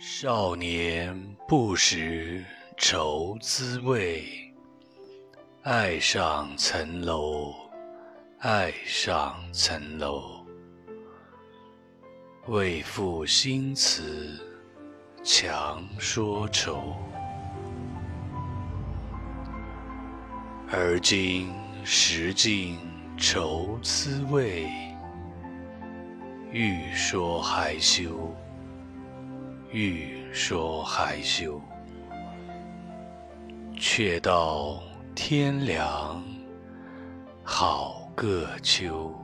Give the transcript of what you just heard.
少年不识愁滋味，爱上层楼，爱上层楼。为赋新词强说愁。而今识尽愁滋味，欲说还休。欲说还休，却道天凉好个秋。